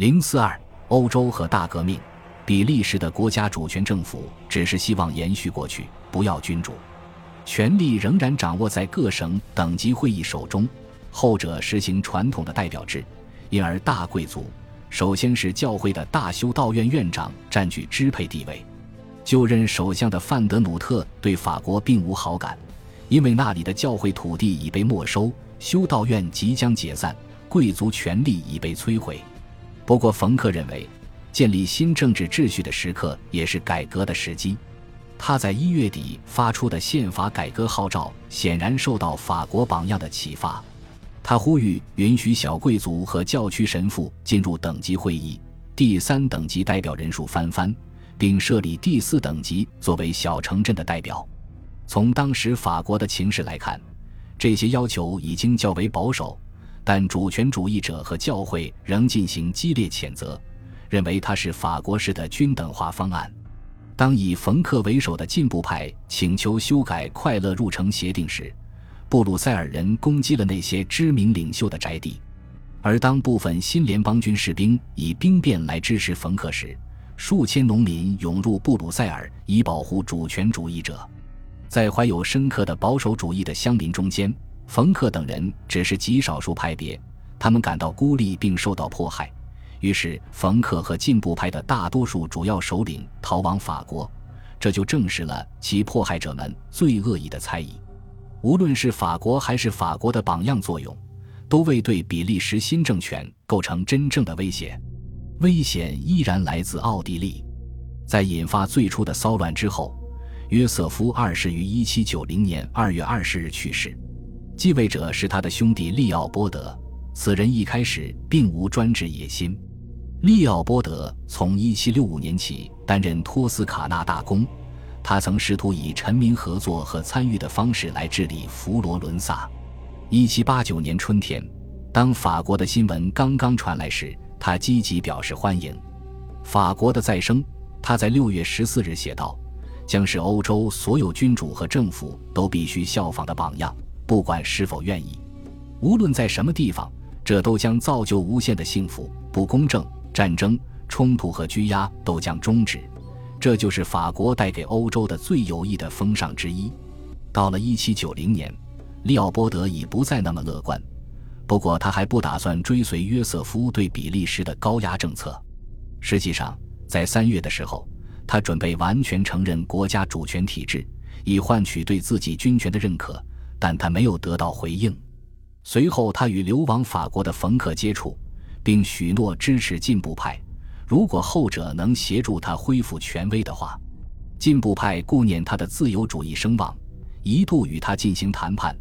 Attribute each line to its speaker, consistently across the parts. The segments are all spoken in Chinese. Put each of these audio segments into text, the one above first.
Speaker 1: 零四二，欧洲和大革命。比利时的国家主权政府只是希望延续过去，不要君主，权力仍然掌握在各省等级会议手中，后者实行传统的代表制，因而大贵族，首先是教会的大修道院院长占据支配地位。就任首相的范德努特对法国并无好感，因为那里的教会土地已被没收，修道院即将解散，贵族权力已被摧毁。不过，冯克认为。建立新政治秩序的时刻，也是改革的时机。他在一月底发出的宪法改革号召，显然受到法国榜样的启发。他呼吁允许小贵族和教区神父进入等级会议，第三等级代表人数翻番，并设立第四等级作为小城镇的代表。从当时法国的情势来看，这些要求已经较为保守，但主权主义者和教会仍进行激烈谴责。认为它是法国式的均等化方案。当以冯克为首的进步派请求修改《快乐入城协定》时，布鲁塞尔人攻击了那些知名领袖的宅邸；而当部分新联邦军士兵以兵变来支持冯克时，数千农民涌入布鲁塞尔以保护主权主义者。在怀有深刻的保守主义的乡民中间，冯克等人只是极少数派别，他们感到孤立并受到迫害。于是，冯克和进步派的大多数主要首领逃往法国，这就证实了其迫害者们最恶意的猜疑。无论是法国还是法国的榜样作用，都未对比利时新政权构成真正的威胁。危险依然来自奥地利。在引发最初的骚乱之后，约瑟夫二世于1790年2月20日去世，继位者是他的兄弟利奥波德。此人一开始并无专制野心。利奥波德从1765年起担任托斯卡纳大公，他曾试图以臣民合作和参与的方式来治理佛罗伦萨。1789年春天，当法国的新闻刚刚传来时，他积极表示欢迎法国的再生。他在6月14日写道：“将是欧洲所有君主和政府都必须效仿的榜样，不管是否愿意，无论在什么地方，这都将造就无限的幸福、不公正。”战争、冲突和拘押都将终止，这就是法国带给欧洲的最有益的风尚之一。到了1790年，利奥波德已不再那么乐观，不过他还不打算追随约瑟夫对比利时的高压政策。实际上，在三月的时候，他准备完全承认国家主权体制，以换取对自己军权的认可，但他没有得到回应。随后，他与流亡法国的冯克接触。并许诺支持进步派，如果后者能协助他恢复权威的话。进步派顾念他的自由主义声望，一度与他进行谈判，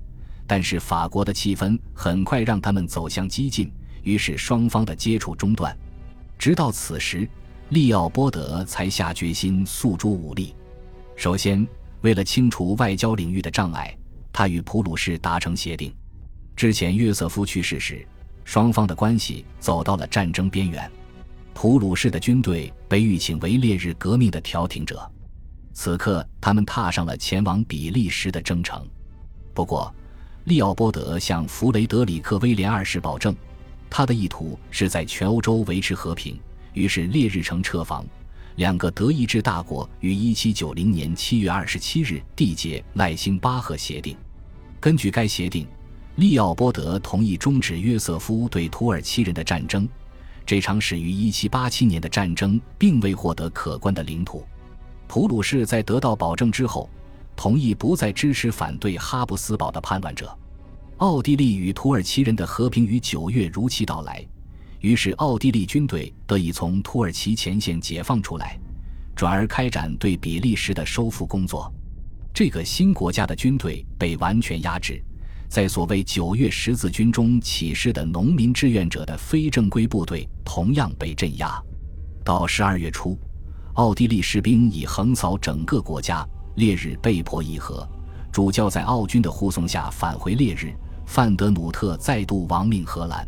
Speaker 1: 但是法国的气氛很快让他们走向激进，于是双方的接触中断。直到此时，利奥波德才下决心诉诸武力。首先，为了清除外交领域的障碍，他与普鲁士达成协定。之前约瑟夫去世时。双方的关系走到了战争边缘，普鲁士的军队被预请为烈日革命的调停者，此刻他们踏上了前往比利时的征程。不过，利奥波德向弗雷德里克威廉二世保证，他的意图是在全欧洲维持和平。于是，烈日城撤防，两个德意志大国于1790年7月27日缔结赖辛巴赫协定。根据该协定。利奥波德同意终止约瑟夫对土耳其人的战争。这场始于1787年的战争并未获得可观的领土。普鲁士在得到保证之后，同意不再支持反对哈布斯堡的叛乱者。奥地利与土耳其人的和平于九月如期到来，于是奥地利军队得以从土耳其前线解放出来，转而开展对比利时的收复工作。这个新国家的军队被完全压制。在所谓九月十字军中起事的农民志愿者的非正规部队同样被镇压。到十二月初，奥地利士兵已横扫整个国家，烈日被迫议和。主教在奥军的护送下返回烈日。范德努特再度亡命荷兰。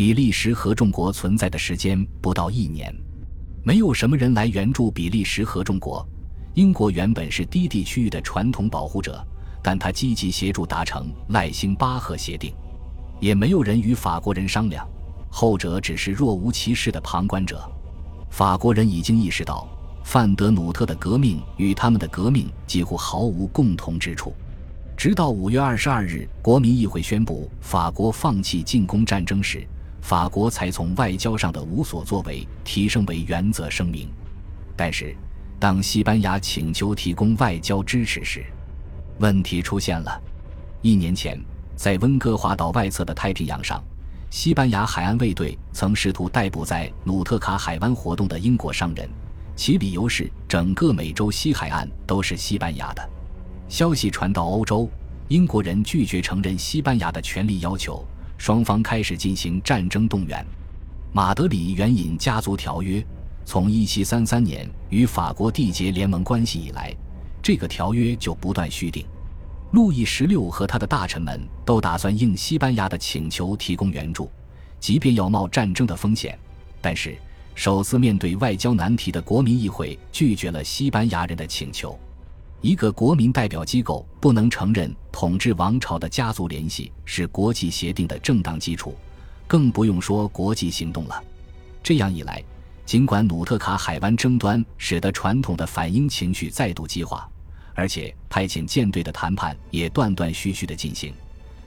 Speaker 1: 比利时合众国存在的时间不到一年，没有什么人来援助比利时合众国。英国原本是低地区域的传统保护者。但他积极协助达成赖辛巴赫协定，也没有人与法国人商量。后者只是若无其事的旁观者。法国人已经意识到，范德努特的革命与他们的革命几乎毫无共同之处。直到五月二十二日，国民议会宣布法国放弃进攻战争时，法国才从外交上的无所作为提升为原则声明。但是，当西班牙请求提供外交支持时，问题出现了。一年前，在温哥华岛外侧的太平洋上，西班牙海岸卫队曾试图逮捕在努特卡海湾活动的英国商人，其理由是整个美洲西海岸都是西班牙的。消息传到欧洲，英国人拒绝承认西班牙的权利要求，双方开始进行战争动员。马德里援引家族条约，从1733年与法国缔结联盟关系以来，这个条约就不断续订。路易十六和他的大臣们都打算应西班牙的请求提供援助，即便要冒战争的风险。但是，首次面对外交难题的国民议会拒绝了西班牙人的请求。一个国民代表机构不能承认统治王朝的家族联系是国际协定的正当基础，更不用说国际行动了。这样一来，尽管努特卡海湾争端使得传统的反英情绪再度激化。而且派遣舰队的谈判也断断续续的进行，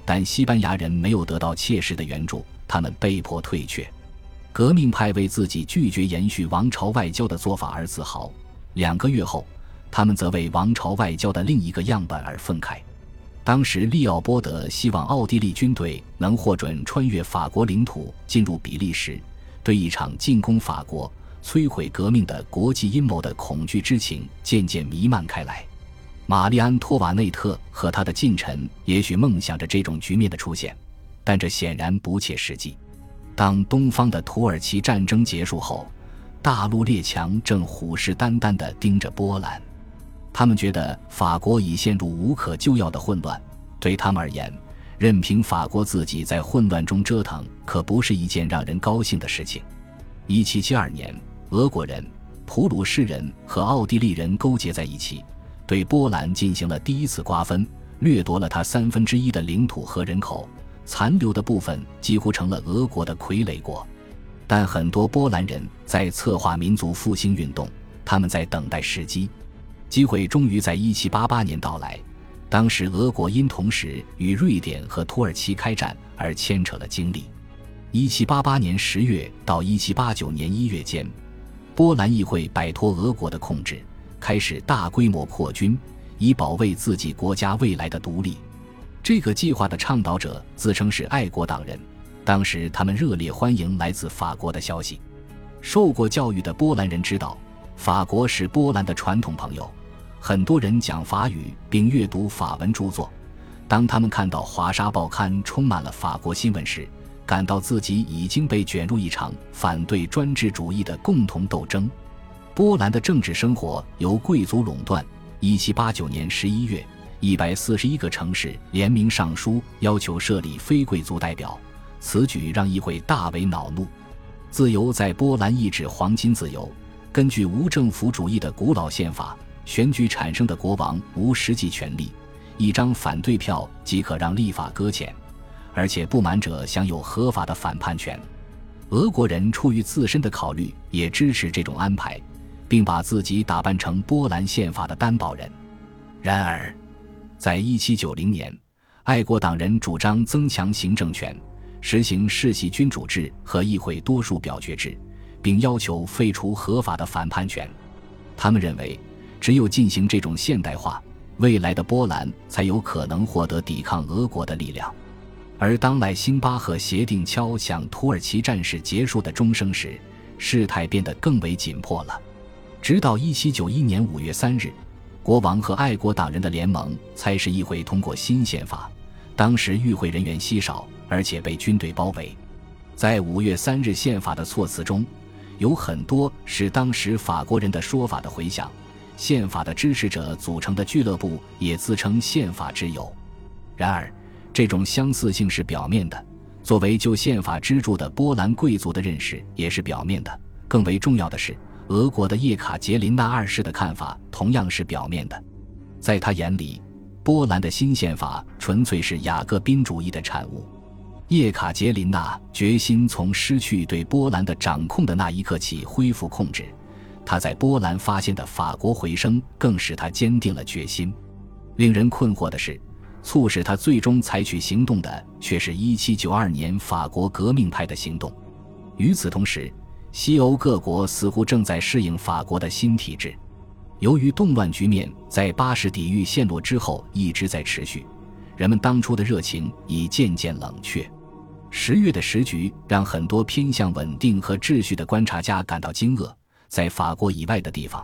Speaker 1: 但西班牙人没有得到切实的援助，他们被迫退却。革命派为自己拒绝延续王朝外交的做法而自豪。两个月后，他们则为王朝外交的另一个样本而愤慨。当时，利奥波德希望奥地利军队能获准穿越法国领土进入比利时，对一场进攻法国、摧毁革命的国际阴谋的恐惧之情渐渐弥漫开来。玛丽安托瓦内特和他的近臣也许梦想着这种局面的出现，但这显然不切实际。当东方的土耳其战争结束后，大陆列强正虎视眈眈地盯着波兰，他们觉得法国已陷入无可救药的混乱。对他们而言，任凭法国自己在混乱中折腾，可不是一件让人高兴的事情。1772年，俄国人、普鲁士人和奥地利人勾结在一起。对波兰进行了第一次瓜分，掠夺了它三分之一的领土和人口，残留的部分几乎成了俄国的傀儡国。但很多波兰人在策划民族复兴运动，他们在等待时机，机会终于在1788年到来。当时俄国因同时与瑞典和土耳其开战而牵扯了精力。1788年10月到1789年1月间，波兰议会摆脱俄国的控制。开始大规模扩军，以保卫自己国家未来的独立。这个计划的倡导者自称是爱国党人。当时他们热烈欢迎来自法国的消息。受过教育的波兰人知道，法国是波兰的传统朋友。很多人讲法语并阅读法文著作。当他们看到华沙报刊充满了法国新闻时，感到自己已经被卷入一场反对专制主义的共同斗争。波兰的政治生活由贵族垄断。一七八九年十一月，一百四十一个城市联名上书，要求设立非贵族代表。此举让议会大为恼怒。自由在波兰意指黄金自由。根据无政府主义的古老宪法，选举产生的国王无实际权力，一张反对票即可让立法搁浅，而且不满者享有合法的反叛权。俄国人出于自身的考虑，也支持这种安排。并把自己打扮成波兰宪法的担保人。然而，在一七九零年，爱国党人主张增强行政权，实行世袭君主制和议会多数表决制，并要求废除合法的反叛权。他们认为，只有进行这种现代化，未来的波兰才有可能获得抵抗俄国的力量。而当赖辛巴赫协定敲响土耳其战事结束的钟声时，事态变得更为紧迫了。直到一七九一年五月三日，国王和爱国党人的联盟才使议会通过新宪法。当时与会人员稀少，而且被军队包围。在五月三日宪法的措辞中，有很多是当时法国人的说法的回响。宪法的支持者组成的俱乐部也自称宪法之友。然而，这种相似性是表面的。作为就宪法支柱的波兰贵族的认识也是表面的。更为重要的是。俄国的叶卡捷琳娜二世的看法同样是表面的，在他眼里，波兰的新宪法纯粹是雅各宾主义的产物。叶卡捷琳娜决心从失去对波兰的掌控的那一刻起恢复控制。他在波兰发现的法国回声更使他坚定了决心。令人困惑的是，促使他最终采取行动的却是一七九二年法国革命派的行动。与此同时，西欧各国似乎正在适应法国的新体制。由于动乱局面在巴士底狱陷落之后一直在持续，人们当初的热情已渐渐冷却。十月的时局让很多偏向稳定和秩序的观察家感到惊愕。在法国以外的地方，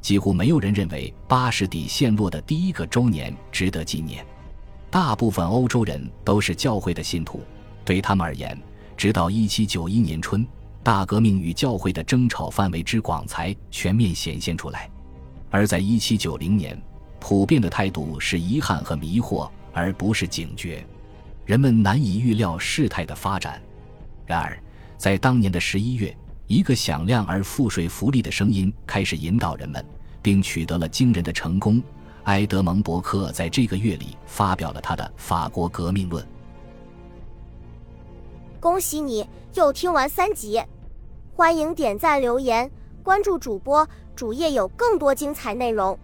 Speaker 1: 几乎没有人认为巴士底陷落的第一个周年值得纪念。大部分欧洲人都是教会的信徒，对他们而言，直到1791年春，大革命与教会的争吵范围之广才全面显现出来。而在1790年，普遍的态度是遗憾和迷惑，而不是警觉。人们难以预料事态的发展。然而，在当年的十一月。一个响亮而富税福利的声音开始引导人们，并取得了惊人的成功。埃德蒙·伯克在这个月里发表了他的《法国革命论》。
Speaker 2: 恭喜你又听完三集，欢迎点赞、留言、关注主播，主页有更多精彩内容。